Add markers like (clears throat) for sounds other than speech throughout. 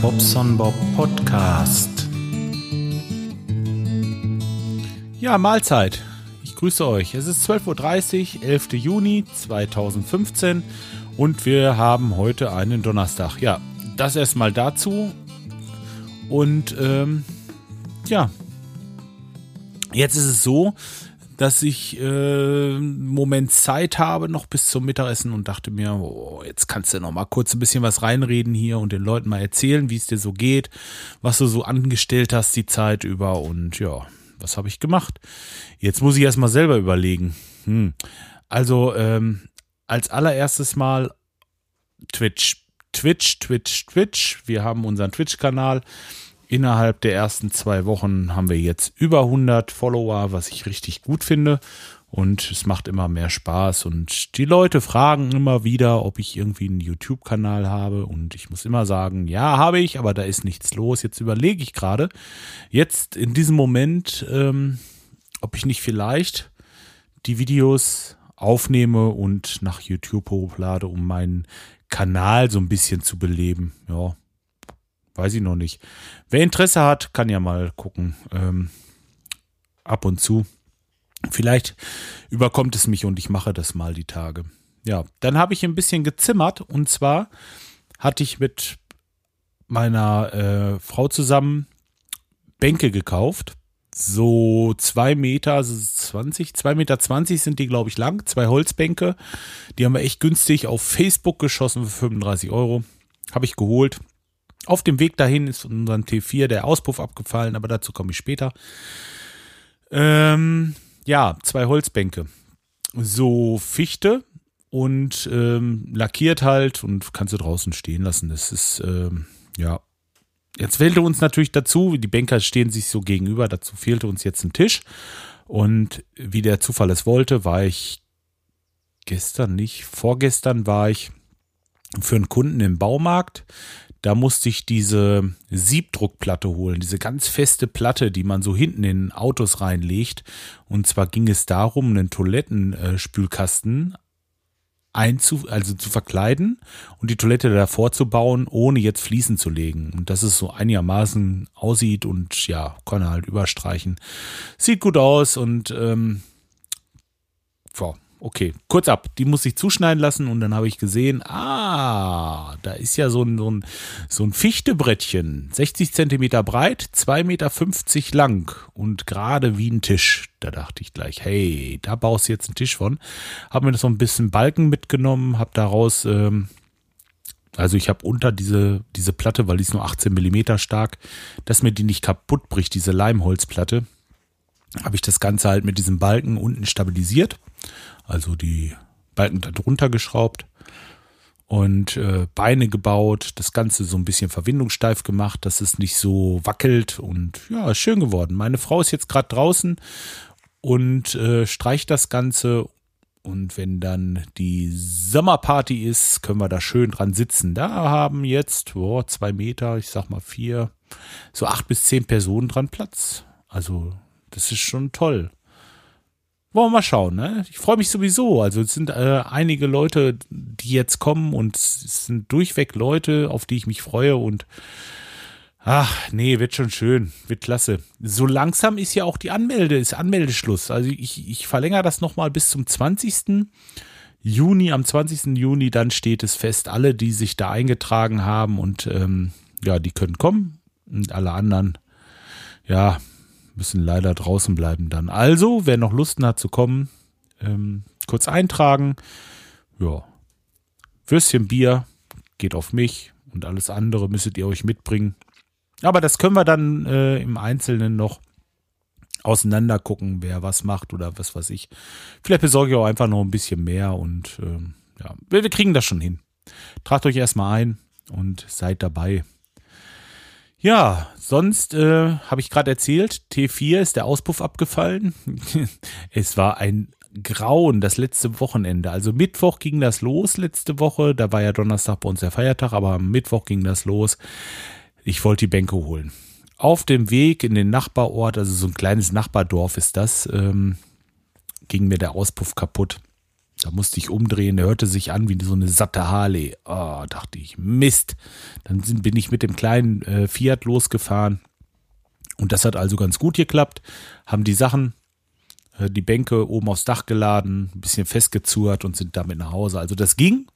Bobson Bob Podcast. Ja, Mahlzeit. Ich grüße euch. Es ist 12.30 Uhr, 11. Juni 2015 und wir haben heute einen Donnerstag. Ja, das erstmal dazu. Und ähm, ja, jetzt ist es so, dass ich äh, Moment Zeit habe, noch bis zum Mittagessen und dachte mir, oh, jetzt kannst du noch mal kurz ein bisschen was reinreden hier und den Leuten mal erzählen, wie es dir so geht, was du so angestellt hast die Zeit über und ja, was habe ich gemacht? Jetzt muss ich erst mal selber überlegen. Hm. Also ähm, als allererstes mal Twitch. Twitch, Twitch, Twitch. Wir haben unseren Twitch-Kanal. Innerhalb der ersten zwei Wochen haben wir jetzt über 100 Follower, was ich richtig gut finde. Und es macht immer mehr Spaß. Und die Leute fragen immer wieder, ob ich irgendwie einen YouTube-Kanal habe. Und ich muss immer sagen, ja, habe ich, aber da ist nichts los. Jetzt überlege ich gerade, jetzt in diesem Moment, ähm, ob ich nicht vielleicht die Videos aufnehme und nach YouTube hochlade, um meinen Kanal so ein bisschen zu beleben. Ja, weiß ich noch nicht. Wer Interesse hat, kann ja mal gucken. Ähm, ab und zu. Vielleicht überkommt es mich und ich mache das mal die Tage. Ja, dann habe ich ein bisschen gezimmert und zwar hatte ich mit meiner äh, Frau zusammen Bänke gekauft. So zwei Meter zwanzig, zwei Meter zwanzig sind die, glaube ich, lang. Zwei Holzbänke. Die haben wir echt günstig auf Facebook geschossen für 35 Euro. Habe ich geholt. Auf dem Weg dahin ist unseren T4 der Auspuff abgefallen, aber dazu komme ich später. Ähm, ja, zwei Holzbänke. So Fichte und ähm, lackiert halt und kannst du draußen stehen lassen. Das ist, ähm, ja. Jetzt fehlte uns natürlich dazu, die Bänker stehen sich so gegenüber, dazu fehlte uns jetzt ein Tisch. Und wie der Zufall es wollte, war ich gestern nicht, vorgestern war ich für einen Kunden im Baumarkt. Da musste ich diese Siebdruckplatte holen, diese ganz feste Platte, die man so hinten in Autos reinlegt. Und zwar ging es darum, einen Toilettenspülkasten einzu, also zu verkleiden und die Toilette davor zu bauen, ohne jetzt Fliesen zu legen. Und dass es so einigermaßen aussieht und ja, kann er halt überstreichen. Sieht gut aus und ähm, boah, okay, kurz ab. Die muss ich zuschneiden lassen und dann habe ich gesehen, ah, da ist ja so ein, so ein, so ein Fichtebrettchen, 60 Zentimeter breit, 2,50 Meter lang und gerade wie ein Tisch. Da dachte ich gleich, hey, da baust du jetzt einen Tisch von. Habe mir das so ein bisschen Balken mitgenommen, habe daraus, ähm, also ich habe unter diese, diese Platte, weil die ist nur 18 Millimeter stark, dass mir die nicht kaputt bricht, diese Leimholzplatte, habe ich das Ganze halt mit diesem Balken unten stabilisiert also die Balken darunter geschraubt und äh, Beine gebaut, das Ganze so ein bisschen verwindungssteif gemacht, dass es nicht so wackelt und ja, schön geworden. Meine Frau ist jetzt gerade draußen und äh, streicht das Ganze und wenn dann die Sommerparty ist, können wir da schön dran sitzen. Da haben jetzt oh, zwei Meter, ich sag mal vier, so acht bis zehn Personen dran Platz. Also das ist schon toll. Wollen wir mal schauen, ne? Ich freue mich sowieso. Also es sind äh, einige Leute, die jetzt kommen und es sind durchweg Leute, auf die ich mich freue und ach, nee, wird schon schön, wird klasse. So langsam ist ja auch die Anmelde, ist Anmeldeschluss. Also ich, ich verlängere das nochmal bis zum 20. Juni, am 20. Juni, dann steht es fest, alle, die sich da eingetragen haben und ähm, ja, die können kommen und alle anderen, ja, müssen leider draußen bleiben dann. Also, wer noch Lust hat zu kommen, ähm, kurz eintragen. Ja. Würstchen Bier geht auf mich und alles andere müsstet ihr euch mitbringen. Aber das können wir dann äh, im Einzelnen noch auseinander gucken, wer was macht oder was weiß ich. Vielleicht besorge ich auch einfach noch ein bisschen mehr und ähm, ja, wir, wir kriegen das schon hin. Tragt euch erstmal ein und seid dabei. Ja, sonst äh, habe ich gerade erzählt, T4 ist der Auspuff abgefallen. (laughs) es war ein Grauen das letzte Wochenende. Also Mittwoch ging das los letzte Woche. Da war ja Donnerstag bei uns der Feiertag, aber am Mittwoch ging das los. Ich wollte die Bänke holen. Auf dem Weg in den Nachbarort, also so ein kleines Nachbardorf ist das, ähm, ging mir der Auspuff kaputt. Da musste ich umdrehen, der hörte sich an wie so eine satte Harley. Oh, dachte ich, Mist. Dann bin ich mit dem kleinen äh, Fiat losgefahren. Und das hat also ganz gut geklappt. Haben die Sachen, äh, die Bänke oben aufs Dach geladen, ein bisschen festgezurrt und sind damit nach Hause. Also das ging.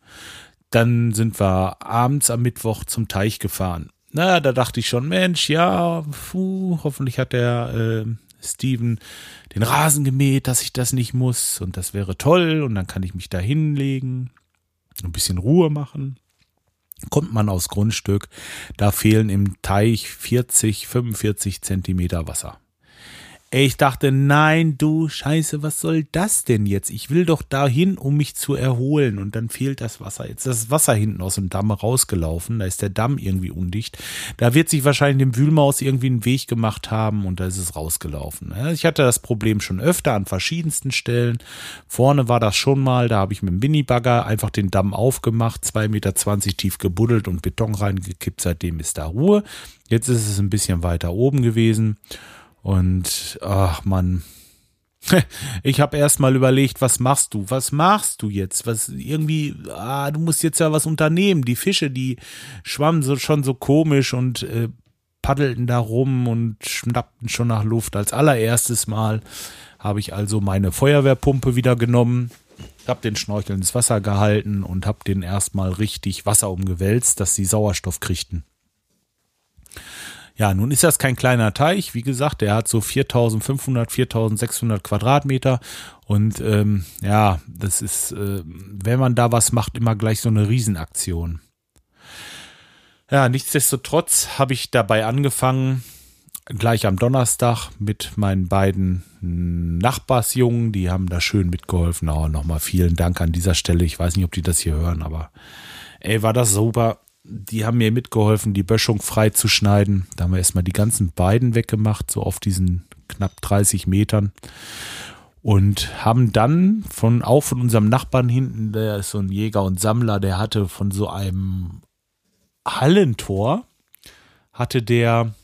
Dann sind wir abends am Mittwoch zum Teich gefahren. Na, da dachte ich schon, Mensch, ja, puh, hoffentlich hat der äh, Steven den Rasen gemäht, dass ich das nicht muss und das wäre toll und dann kann ich mich da hinlegen, ein bisschen Ruhe machen. Kommt man aufs Grundstück, da fehlen im Teich 40, 45 Zentimeter Wasser. Ich dachte, nein, du Scheiße, was soll das denn jetzt? Ich will doch dahin, um mich zu erholen. Und dann fehlt das Wasser. Jetzt ist das Wasser hinten aus dem Damm rausgelaufen. Da ist der Damm irgendwie undicht. Da wird sich wahrscheinlich dem Wühlmaus irgendwie einen Weg gemacht haben und da ist es rausgelaufen. Ich hatte das Problem schon öfter an verschiedensten Stellen. Vorne war das schon mal. Da habe ich mit dem Minibagger einfach den Damm aufgemacht, 2,20 Meter tief gebuddelt und Beton reingekippt. Seitdem ist da Ruhe. Jetzt ist es ein bisschen weiter oben gewesen. Und ach man, (laughs) ich habe erst mal überlegt, was machst du? Was machst du jetzt? Was irgendwie, ah, du musst jetzt ja was unternehmen. Die Fische, die schwammen so schon so komisch und äh, paddelten da rum und schnappten schon nach Luft. Als allererstes Mal habe ich also meine Feuerwehrpumpe wieder genommen, habe den Schnorchel ins Wasser gehalten und habe den erstmal richtig Wasser umgewälzt, dass sie Sauerstoff kriegten. Ja, nun ist das kein kleiner Teich. Wie gesagt, der hat so 4500, 4600 Quadratmeter. Und ähm, ja, das ist, äh, wenn man da was macht, immer gleich so eine Riesenaktion. Ja, nichtsdestotrotz habe ich dabei angefangen, gleich am Donnerstag mit meinen beiden Nachbarsjungen, die haben da schön mitgeholfen. Oh, nochmal vielen Dank an dieser Stelle. Ich weiß nicht, ob die das hier hören, aber ey, war das super die haben mir mitgeholfen, die Böschung frei zu schneiden. Da haben wir erstmal die ganzen Beiden weggemacht, so auf diesen knapp 30 Metern. Und haben dann von, auch von unserem Nachbarn hinten, der ist so ein Jäger und Sammler, der hatte von so einem Hallentor, hatte der,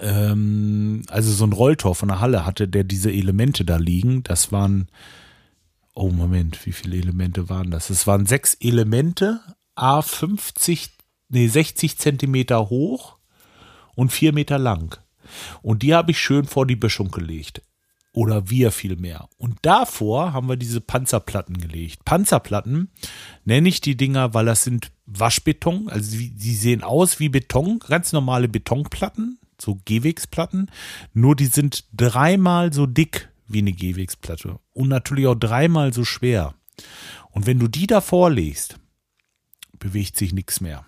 ähm, also so ein Rolltor von der Halle, hatte der diese Elemente da liegen. Das waren, oh Moment, wie viele Elemente waren das? Es waren sechs Elemente, A 50, nee, 60 Zentimeter hoch und 4 Meter lang. Und die habe ich schön vor die Böschung gelegt. Oder wir vielmehr. Und davor haben wir diese Panzerplatten gelegt. Panzerplatten nenne ich die Dinger, weil das sind Waschbeton. Also die sehen aus wie Beton, ganz normale Betonplatten, so Gehwegsplatten. Nur die sind dreimal so dick wie eine Gehwegsplatte. Und natürlich auch dreimal so schwer. Und wenn du die davor legst, bewegt sich nichts mehr.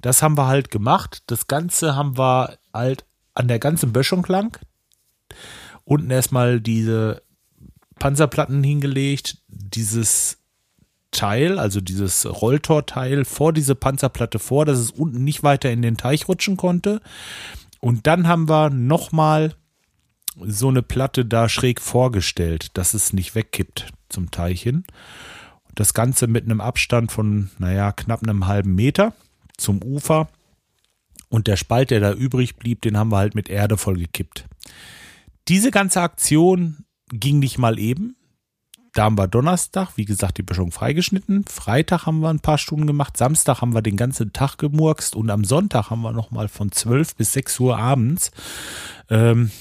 Das haben wir halt gemacht. Das Ganze haben wir halt an der ganzen Böschung lang. Unten erstmal diese Panzerplatten hingelegt, dieses Teil, also dieses Rolltorteil vor diese Panzerplatte vor, dass es unten nicht weiter in den Teich rutschen konnte. Und dann haben wir nochmal so eine Platte da schräg vorgestellt, dass es nicht wegkippt zum Teich hin. Das Ganze mit einem Abstand von, naja, knapp einem halben Meter zum Ufer. Und der Spalt, der da übrig blieb, den haben wir halt mit Erde vollgekippt. Diese ganze Aktion ging nicht mal eben. Da haben wir Donnerstag, wie gesagt, die Böschung freigeschnitten. Freitag haben wir ein paar Stunden gemacht. Samstag haben wir den ganzen Tag gemurkst. Und am Sonntag haben wir nochmal von 12 bis 6 Uhr abends ähm,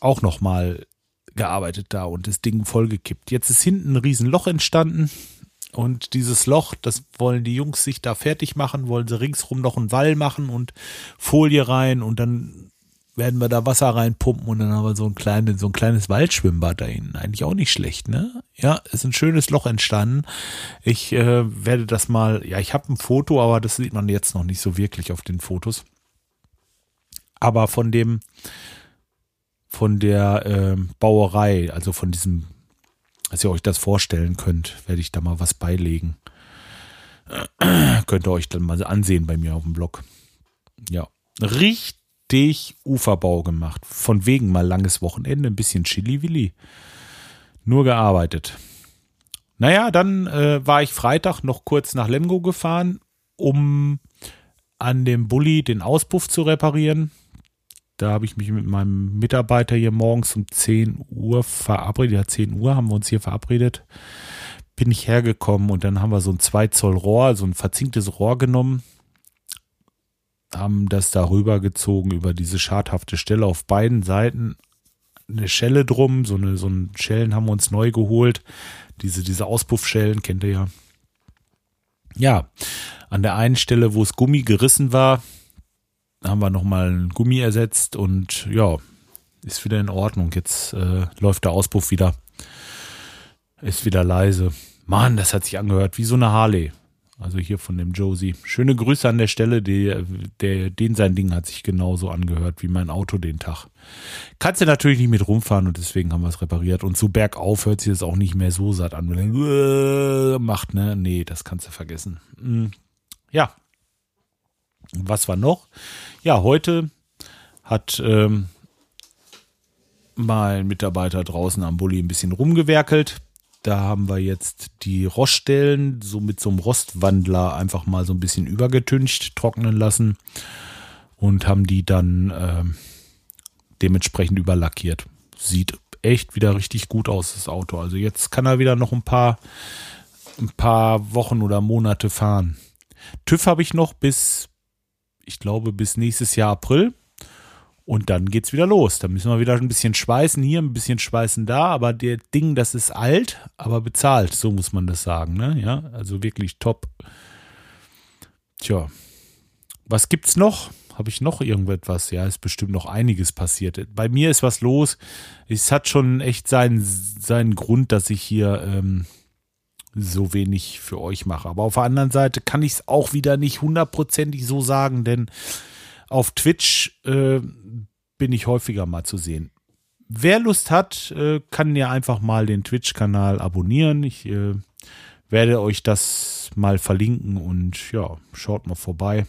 auch nochmal gearbeitet da und das Ding vollgekippt. Jetzt ist hinten ein Riesenloch entstanden. Und dieses Loch, das wollen die Jungs sich da fertig machen, wollen sie ringsrum noch einen Wall machen und Folie rein und dann werden wir da Wasser reinpumpen und dann haben wir so ein kleines, so ein kleines Waldschwimmbad da hinten. Eigentlich auch nicht schlecht, ne? Ja, ist ein schönes Loch entstanden. Ich äh, werde das mal, ja, ich habe ein Foto, aber das sieht man jetzt noch nicht so wirklich auf den Fotos. Aber von dem, von der äh, Bauerei, also von diesem dass ihr euch das vorstellen könnt, werde ich da mal was beilegen. (clears throat) Könnt ihr euch dann mal ansehen bei mir auf dem Blog. Ja, richtig Uferbau gemacht. Von wegen mal langes Wochenende, ein bisschen Chili-Willi. Nur gearbeitet. Naja, dann äh, war ich Freitag noch kurz nach Lemgo gefahren, um an dem Bulli den Auspuff zu reparieren. Da habe ich mich mit meinem Mitarbeiter hier morgens um 10 Uhr verabredet. Ja, 10 Uhr haben wir uns hier verabredet. bin ich hergekommen und dann haben wir so ein 2 Zoll Rohr, so ein verzinktes Rohr genommen, haben das darüber gezogen über diese schadhafte Stelle auf beiden Seiten eine Schelle drum, so eine so ein Schellen haben wir uns neu geholt, diese diese Auspuffschellen kennt ihr ja. Ja, an der einen Stelle, wo es Gummi gerissen war, haben wir nochmal ein Gummi ersetzt und ja, ist wieder in Ordnung. Jetzt äh, läuft der Auspuff wieder. Ist wieder leise. Mann, das hat sich angehört wie so eine Harley. Also hier von dem Josie. Schöne Grüße an der Stelle. Der, der, den sein Ding hat sich genauso angehört wie mein Auto den Tag. Kannst du natürlich nicht mit rumfahren und deswegen haben wir es repariert. Und so bergauf hört sich das auch nicht mehr so satt an. Macht, ne? Nee, das kannst du vergessen. Hm. Ja. Was war noch? Ja, heute hat ähm, mein Mitarbeiter draußen am Bulli ein bisschen rumgewerkelt da haben wir jetzt die Roststellen so mit so einem Rostwandler einfach mal so ein bisschen übergetüncht, trocknen lassen und haben die dann äh, dementsprechend überlackiert. Sieht echt wieder richtig gut aus, das Auto. Also jetzt kann er wieder noch ein paar, ein paar Wochen oder Monate fahren. TÜV habe ich noch bis, ich glaube, bis nächstes Jahr April. Und dann geht's wieder los. Da müssen wir wieder ein bisschen schweißen hier, ein bisschen schweißen da, aber der Ding, das ist alt, aber bezahlt, so muss man das sagen, ne? Ja, also wirklich top. Tja, was gibt's noch? Habe ich noch irgendetwas? Ja, ist bestimmt noch einiges passiert. Bei mir ist was los. Es hat schon echt seinen, seinen Grund, dass ich hier ähm, so wenig für euch mache. Aber auf der anderen Seite kann ich es auch wieder nicht hundertprozentig so sagen, denn auf Twitch äh, bin ich häufiger mal zu sehen. Wer Lust hat, äh, kann ja einfach mal den Twitch-Kanal abonnieren. Ich äh, werde euch das mal verlinken und ja, schaut mal vorbei.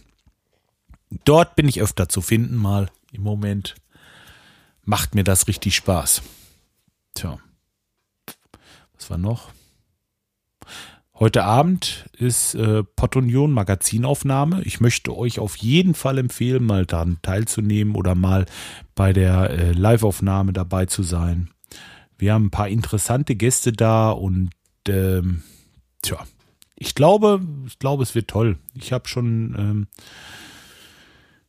Dort bin ich öfter zu finden, mal im Moment. Macht mir das richtig Spaß. Tja. Was war noch? Heute Abend ist äh, Potunion Magazinaufnahme. Ich möchte euch auf jeden Fall empfehlen, mal daran teilzunehmen oder mal bei der äh, Live-Aufnahme dabei zu sein. Wir haben ein paar interessante Gäste da und ähm, tja, ich glaube, ich glaube, es wird toll. Ich habe schon, ähm,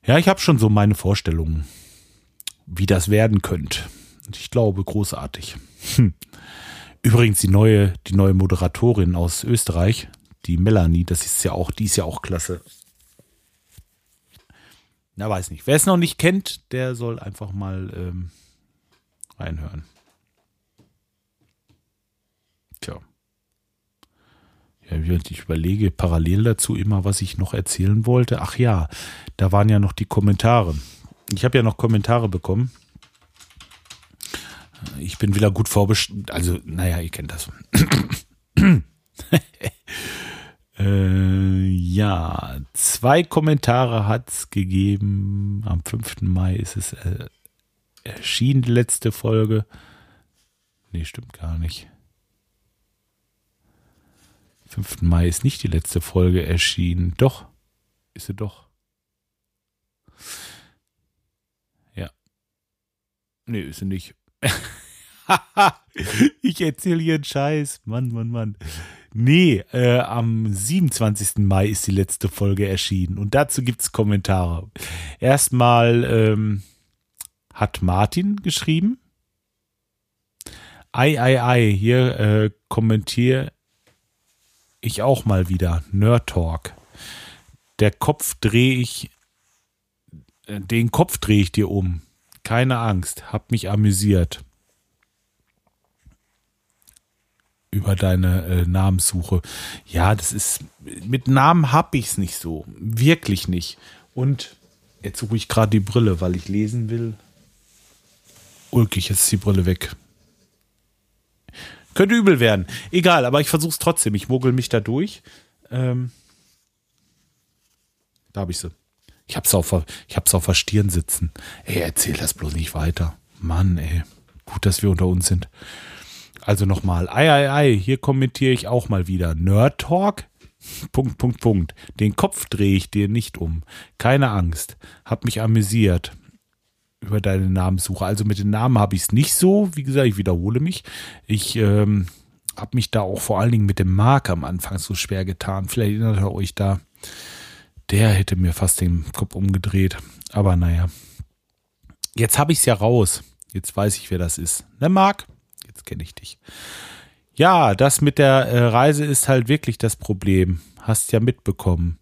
ja, ich habe schon so meine Vorstellungen, wie das werden könnte. Ich glaube, großartig. Hm. Übrigens die neue, die neue Moderatorin aus Österreich, die Melanie, das ist ja auch, die ist ja auch klasse. Na, weiß nicht. Wer es noch nicht kennt, der soll einfach mal ähm, reinhören. Tja. Ja, ich überlege parallel dazu immer, was ich noch erzählen wollte. Ach ja, da waren ja noch die Kommentare. Ich habe ja noch Kommentare bekommen ich bin wieder gut vorbestellt. Also, naja, ihr kennt das. (clears throat) äh, ja, zwei Kommentare hat es gegeben. Am 5. Mai ist es äh, erschienen, die letzte Folge. Nee, stimmt gar nicht. 5. Mai ist nicht die letzte Folge erschienen. Doch, ist sie doch. Ja. Nee, ist sie nicht. (laughs) ich erzähle hier einen Scheiß. Mann, Mann, Mann. Nee, äh, am 27. Mai ist die letzte Folge erschienen und dazu gibt es Kommentare. Erstmal ähm, hat Martin geschrieben. Ei, ei, ei, hier äh, kommentiere ich auch mal wieder. Nerd Talk. Der Kopf drehe ich, äh, den Kopf drehe ich dir um. Keine Angst, hab mich amüsiert. Über deine äh, Namenssuche. Ja, das ist. Mit Namen hab ich's nicht so. Wirklich nicht. Und jetzt suche ich gerade die Brille, weil ich lesen will. Ulkig, jetzt ist die Brille weg. Könnte übel werden. Egal, aber ich versuch's trotzdem. Ich mogel mich da durch. Ähm, da habe ich sie. Ich hab's auf, ich hab's auf der Stirn sitzen. Ey, erzähl das bloß nicht weiter. Mann, ey. Gut, dass wir unter uns sind. Also nochmal. Ei, ei, ei. Hier kommentiere ich auch mal wieder. Nerd Talk? (laughs) Punkt, Punkt, Punkt. Den Kopf drehe ich dir nicht um. Keine Angst. Hab mich amüsiert über deine Namenssuche. Also mit den Namen habe ich es nicht so. Wie gesagt, ich wiederhole mich. Ich ähm, habe mich da auch vor allen Dingen mit dem Mark am Anfang so schwer getan. Vielleicht erinnert ihr euch da. Der hätte mir fast den Kopf umgedreht. Aber naja. Jetzt habe ich es ja raus. Jetzt weiß ich, wer das ist. Ne, Marc? Jetzt kenne ich dich. Ja, das mit der äh, Reise ist halt wirklich das Problem. Hast ja mitbekommen,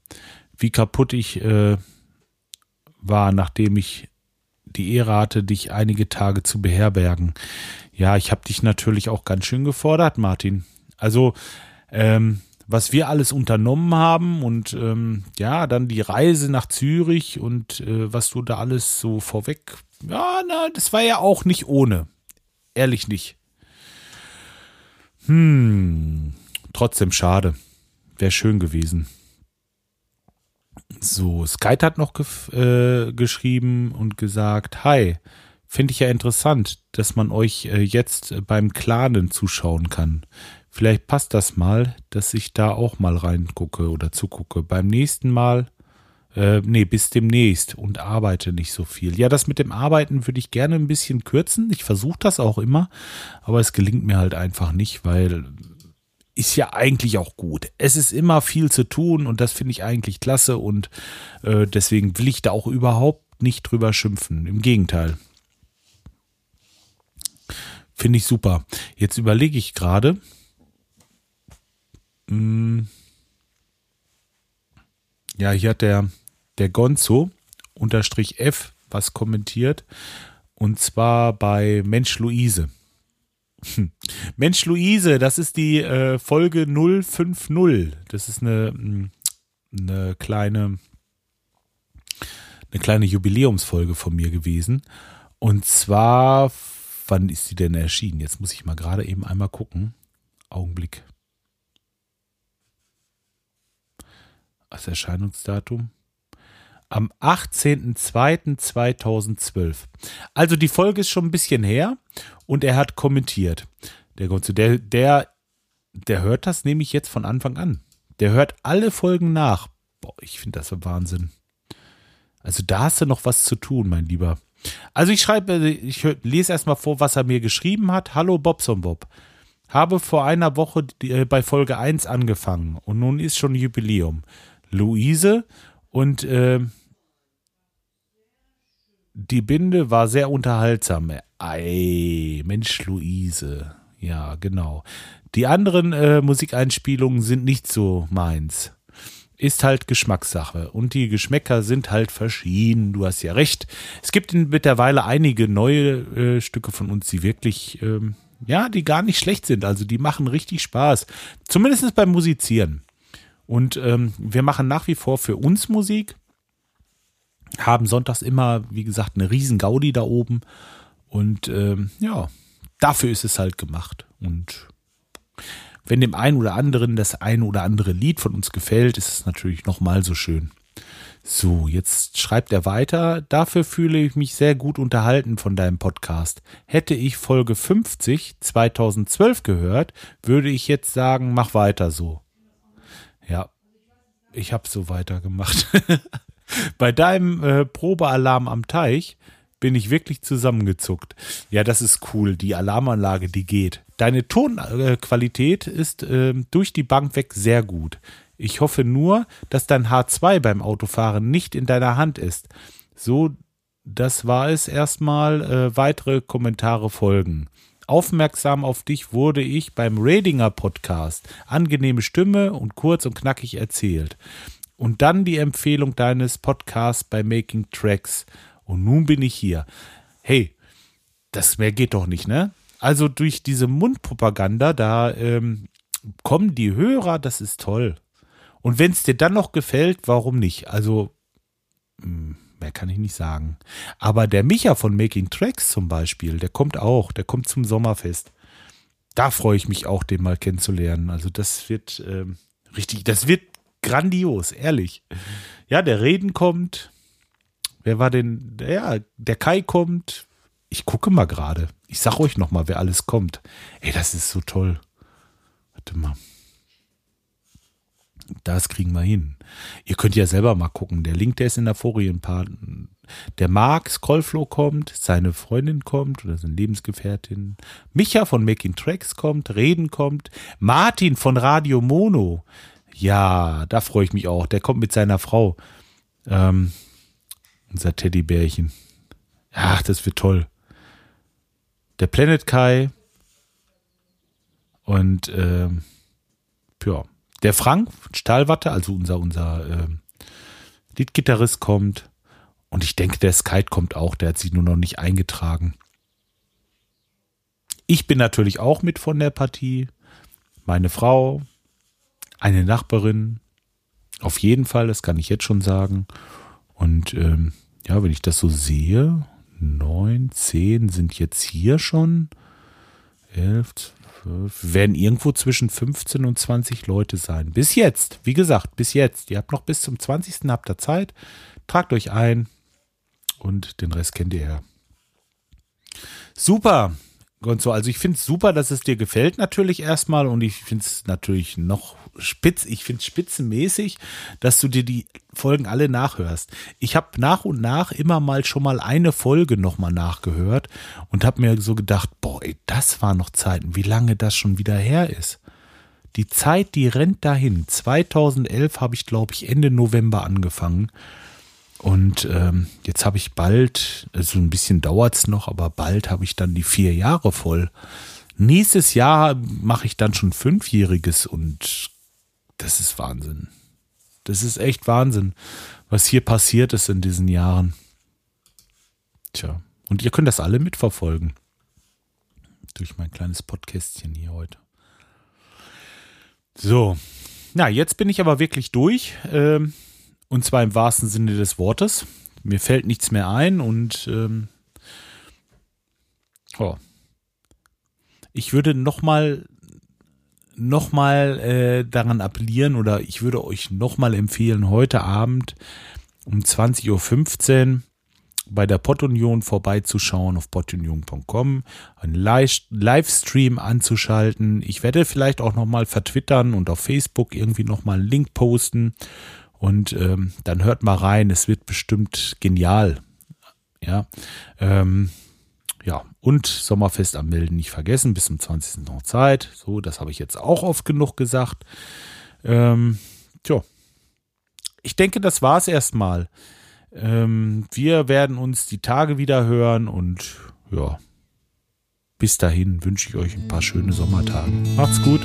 wie kaputt ich äh, war, nachdem ich die Ehre hatte, dich einige Tage zu beherbergen. Ja, ich habe dich natürlich auch ganz schön gefordert, Martin. Also, ähm, was wir alles unternommen haben und ähm, ja, dann die Reise nach Zürich und äh, was du da alles so vorweg, ja, na, das war ja auch nicht ohne. Ehrlich nicht. Hm, trotzdem schade. Wäre schön gewesen. So, Skype hat noch äh, geschrieben und gesagt, hi, finde ich ja interessant, dass man euch äh, jetzt beim Clanen zuschauen kann. Vielleicht passt das mal, dass ich da auch mal reingucke oder zugucke. Beim nächsten Mal, äh, nee, bis demnächst und arbeite nicht so viel. Ja, das mit dem Arbeiten würde ich gerne ein bisschen kürzen. Ich versuche das auch immer, aber es gelingt mir halt einfach nicht, weil ist ja eigentlich auch gut. Es ist immer viel zu tun und das finde ich eigentlich klasse und äh, deswegen will ich da auch überhaupt nicht drüber schimpfen. Im Gegenteil. Finde ich super. Jetzt überlege ich gerade. Hm, ja, hier hat der, der Gonzo unterstrich F was kommentiert. Und zwar bei Mensch Luise. (laughs) Mensch, Luise, das ist die äh, Folge 050. Das ist eine, hm, eine kleine, eine kleine Jubiläumsfolge von mir gewesen. Und zwar, wann ist sie denn erschienen? Jetzt muss ich mal gerade eben einmal gucken. Augenblick. Das Erscheinungsdatum am 18.02.2012. Also die Folge ist schon ein bisschen her und er hat kommentiert. Der der, der, der hört das nämlich jetzt von Anfang an. Der hört alle Folgen nach. Boah, ich finde das Wahnsinn. Also da hast du noch was zu tun, mein Lieber. Also ich schreibe, ich lese erstmal vor, was er mir geschrieben hat. Hallo Bobson Bob. Habe vor einer Woche äh, bei Folge 1 angefangen und nun ist schon Jubiläum. Luise und äh, die Binde war sehr unterhaltsam. Ei, Mensch, Luise. Ja, genau. Die anderen äh, Musikeinspielungen sind nicht so meins. Ist halt Geschmackssache. Und die Geschmäcker sind halt verschieden. Du hast ja recht. Es gibt mittlerweile einige neue äh, Stücke von uns, die wirklich, ähm, ja, die gar nicht schlecht sind. Also die machen richtig Spaß. Zumindest beim Musizieren. Und ähm, wir machen nach wie vor für uns Musik, haben sonntags immer, wie gesagt, eine riesen Gaudi da oben. Und ähm, ja, dafür ist es halt gemacht. Und wenn dem einen oder anderen das ein oder andere Lied von uns gefällt, ist es natürlich nochmal so schön. So, jetzt schreibt er weiter. Dafür fühle ich mich sehr gut unterhalten von deinem Podcast. Hätte ich Folge 50 2012 gehört, würde ich jetzt sagen, mach weiter so. Ja, ich habe so weitergemacht. (laughs) Bei deinem äh, Probealarm am Teich bin ich wirklich zusammengezuckt. Ja, das ist cool. Die Alarmanlage, die geht. Deine Tonqualität ist äh, durch die Bank weg sehr gut. Ich hoffe nur, dass dein H2 beim Autofahren nicht in deiner Hand ist. So, das war es erstmal. Äh, weitere Kommentare folgen. Aufmerksam auf dich wurde ich beim Radinger Podcast. Angenehme Stimme und kurz und knackig erzählt. Und dann die Empfehlung deines Podcasts bei Making Tracks. Und nun bin ich hier. Hey, das mehr geht doch nicht, ne? Also durch diese Mundpropaganda, da ähm, kommen die Hörer, das ist toll. Und wenn es dir dann noch gefällt, warum nicht? Also, mh, hm, mehr kann ich nicht sagen. Aber der Micha von Making Tracks zum Beispiel, der kommt auch, der kommt zum Sommerfest. Da freue ich mich auch, den mal kennenzulernen. Also das wird ähm, richtig, das wird grandios, ehrlich. Ja, der Reden kommt. Wer war denn? Ja, der Kai kommt. Ich gucke mal gerade. Ich sag euch noch mal, wer alles kommt. Ey, das ist so toll. Warte mal. Das kriegen wir hin. Ihr könnt ja selber mal gucken. Der Link, der ist in der Forienpart. Der Marc Skolflo kommt, seine Freundin kommt oder seine Lebensgefährtin. Micha von Making Tracks kommt, Reden kommt. Martin von Radio Mono. Ja, da freue ich mich auch. Der kommt mit seiner Frau. Ähm, unser Teddybärchen. Ach, das wird toll. Der Planet Kai. Und ähm, ja, der Frank Stahlwatte, also unser, unser äh, Liedgitarrist kommt. Und ich denke, der Skype kommt auch, der hat sich nur noch nicht eingetragen. Ich bin natürlich auch mit von der Partie. Meine Frau, eine Nachbarin, auf jeden Fall, das kann ich jetzt schon sagen. Und ähm, ja, wenn ich das so sehe, neun, zehn sind jetzt hier schon. Elf, werden irgendwo zwischen 15 und 20 Leute sein. Bis jetzt, wie gesagt, bis jetzt. Ihr habt noch bis zum 20. habt ihr Zeit. Tragt euch ein und den Rest kennt ihr ja. Super. Gonzo, also ich finde es super, dass es dir gefällt natürlich erstmal und ich finde es natürlich noch spitz, ich finde es spitzenmäßig, dass du dir die Folgen alle nachhörst. Ich habe nach und nach immer mal schon mal eine Folge nochmal nachgehört und habe mir so gedacht, boah, ey, das war noch Zeiten, wie lange das schon wieder her ist. Die Zeit, die rennt dahin. 2011 habe ich, glaube ich, Ende November angefangen und ähm, jetzt habe ich bald, also ein bisschen dauert es noch, aber bald habe ich dann die vier Jahre voll. Nächstes Jahr mache ich dann schon fünfjähriges und das ist Wahnsinn. Das ist echt Wahnsinn, was hier passiert ist in diesen Jahren. Tja, und ihr könnt das alle mitverfolgen. Durch mein kleines Podcastchen hier heute. So, na, jetzt bin ich aber wirklich durch. Ähm, und zwar im wahrsten Sinne des Wortes. Mir fällt nichts mehr ein und ähm, oh. ich würde nochmal noch mal äh, daran appellieren oder ich würde euch nochmal empfehlen, heute Abend um 20.15 Uhr bei der Pottunion vorbeizuschauen auf pottunion.com, einen Livestream anzuschalten. Ich werde vielleicht auch nochmal vertwittern und auf Facebook irgendwie nochmal einen Link posten und ähm, dann hört mal rein, es wird bestimmt genial. Ja, ähm, ja, und Sommerfest anmelden nicht vergessen, bis zum 20. noch Zeit. So, das habe ich jetzt auch oft genug gesagt. Ähm, tja, ich denke, das war es erstmal. Ähm, wir werden uns die Tage wieder hören und ja, bis dahin wünsche ich euch ein paar schöne Sommertage. Macht's gut.